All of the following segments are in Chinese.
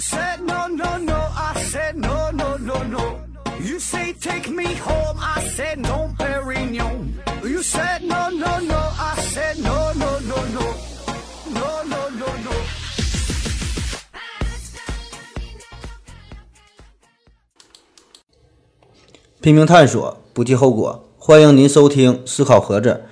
Said no, no, no, I said no, no, no, no. You say take me home, I said no, Perignon. You said no, no, no, I said no, no, no, no. No, no, no, no. 拼命探索，不计后果。欢迎您收听《思考盒子》。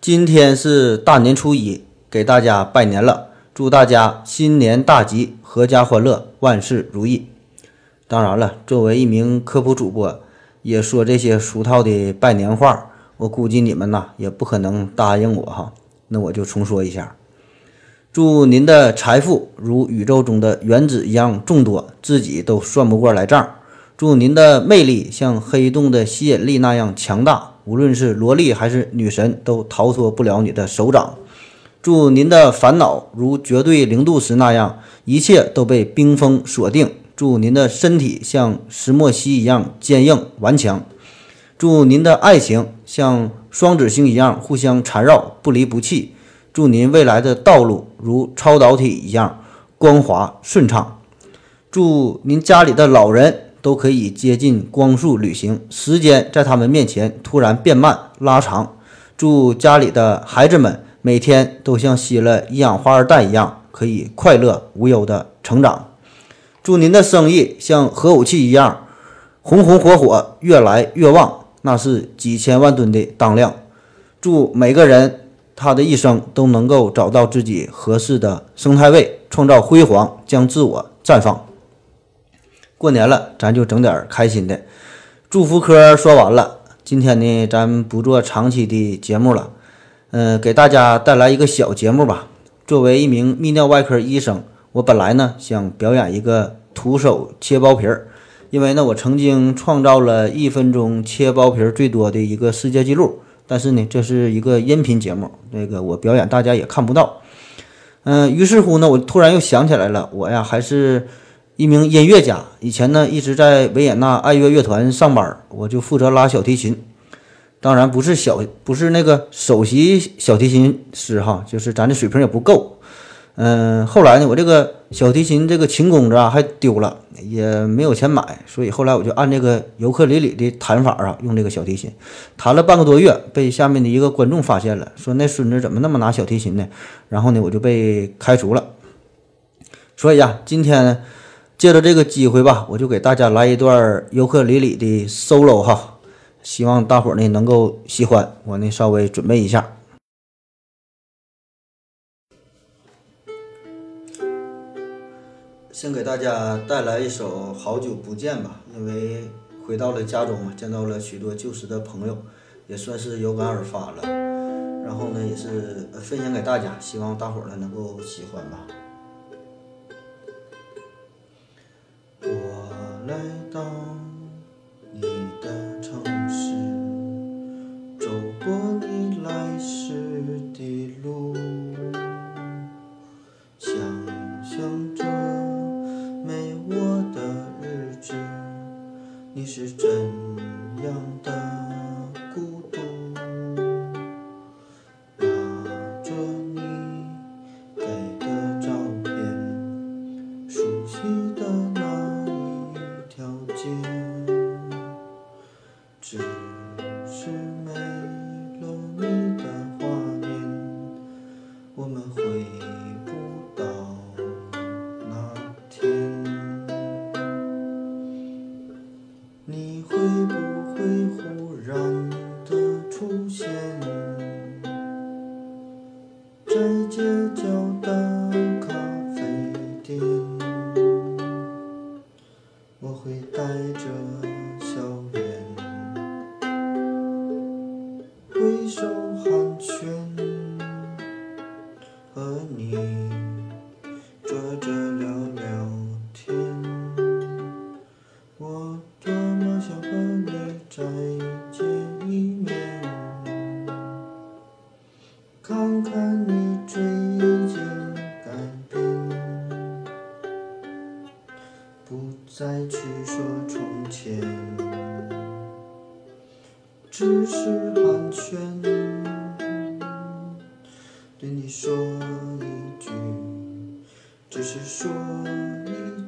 今天是大年初一，给大家拜年了，祝大家新年大吉，阖家欢乐，万事如意。当然了，作为一名科普主播，也说这些俗套的拜年话，我估计你们呐也不可能答应我哈。那我就重说一下：祝您的财富如宇宙中的原子一样众多，自己都算不过来账。祝您的魅力像黑洞的吸引力那样强大，无论是萝莉还是女神都逃脱不了你的手掌。祝您的烦恼如绝对零度时那样，一切都被冰封锁定。祝您的身体像石墨烯一样坚硬顽强。祝您的爱情像双子星一样互相缠绕，不离不弃。祝您未来的道路如超导体一样光滑顺畅。祝您家里的老人都可以接近光速旅行，时间在他们面前突然变慢拉长。祝家里的孩子们每天都像吸了一氧化二氮一样，可以快乐无忧的成长。祝您的生意像核武器一样红红火火，越来越旺，那是几千万吨的当量。祝每个人他的一生都能够找到自己合适的生态位，创造辉煌，将自我绽放。过年了，咱就整点开心的。祝福科说完了，今天呢，咱不做长期的节目了，嗯、给大家带来一个小节目吧。作为一名泌尿外科医生，我本来呢想表演一个徒手切包皮儿，因为呢我曾经创造了一分钟切包皮儿最多的一个世界纪录。但是呢，这是一个音频节目，那个我表演大家也看不到。嗯、于是乎呢，我突然又想起来了，我呀还是一名音乐家，以前呢一直在维也纳爱乐乐团上班，我就负责拉小提琴。当然不是小，不是那个首席小提琴师哈，就是咱这水平也不够。嗯，后来呢，我这个小提琴这个琴弓子啊还丢了，也没有钱买，所以后来我就按这个尤克里里的弹法啊，用这个小提琴弹了半个多月，被下面的一个观众发现了，说那孙子怎么那么拿小提琴呢？然后呢，我就被开除了。所以呀、今天，借着这个机会吧，我就给大家来一段尤克里里的 solo 哈，希望大伙儿呢能够喜欢。我呢稍微准备一下。先给大家带来一首《好久不见》吧，因为回到了家中，见到了许多旧时的朋友，也算是有感而发了。然后呢，也是分享给大家，希望大伙儿呢能够喜欢吧。是怎样的孤独？拿着你给的照片，熟悉的那一条街，只是没街角的咖啡店，我会带着笑脸，挥手寒暄，和你坐着聊聊天。我多么想和对你说一句，只是说一句。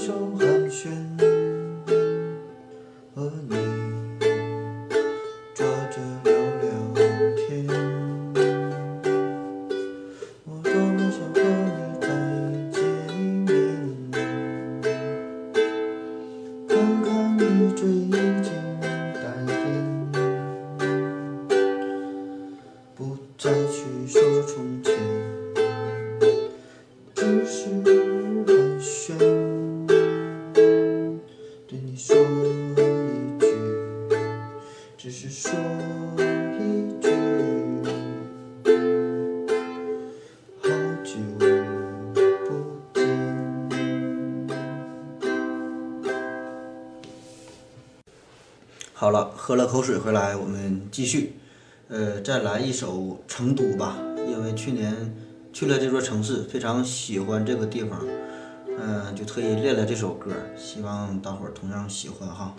手寒暄和你抓着聊聊天。我多么想和你再见一面。看看你最近。好了，喝了口水回来，我们继续。呃，再来一首《成都》吧，因为去年去了这座城市，非常喜欢这个地方，嗯，就特意练了这首歌，希望大伙儿同样喜欢哈。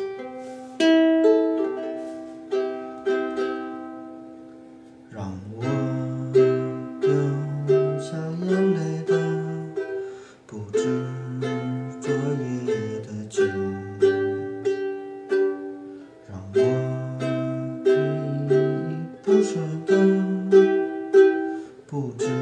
不知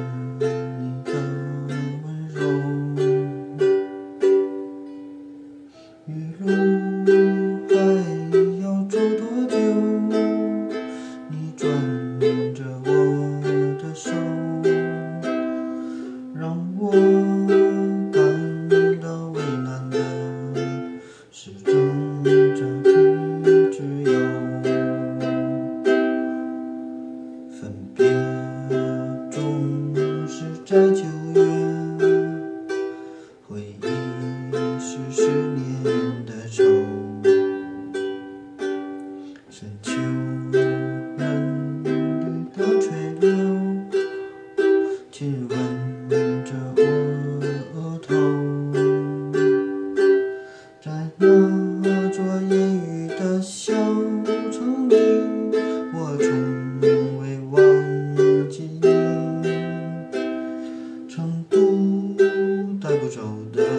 走的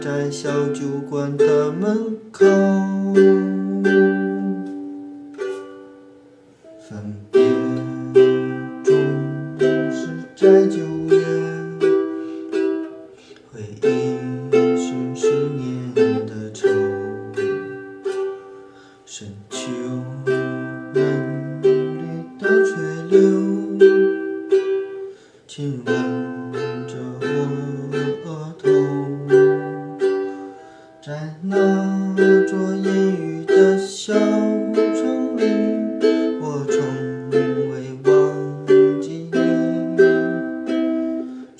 在小酒馆的门口。分别总是在九月，回忆是十年的愁，深秋。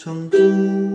成都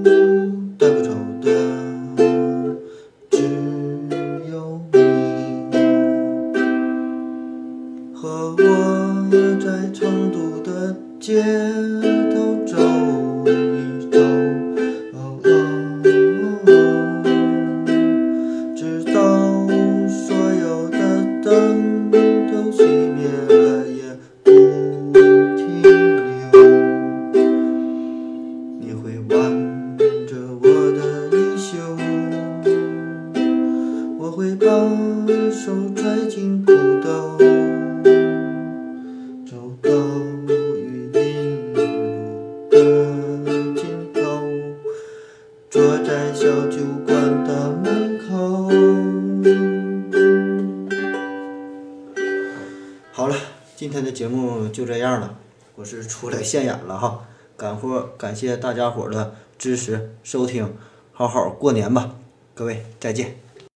就这样了，我是出来现眼了哈，感货感谢大家伙的支持收听，好好过年吧，各位再见。